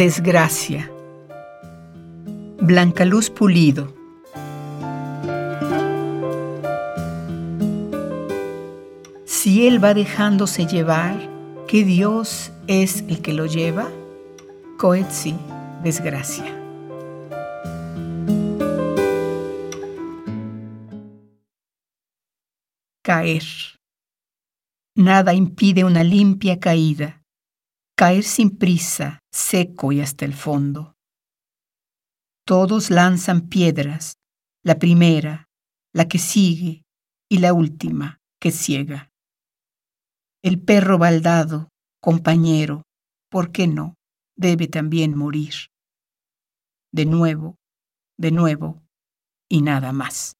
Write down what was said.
Desgracia. Blanca Luz Pulido. Si él va dejándose llevar, ¿qué Dios es el que lo lleva? Coetzi, desgracia. Caer. Nada impide una limpia caída. Caer sin prisa, seco y hasta el fondo. Todos lanzan piedras, la primera, la que sigue y la última que ciega. El perro baldado, compañero, ¿por qué no? Debe también morir. De nuevo, de nuevo y nada más.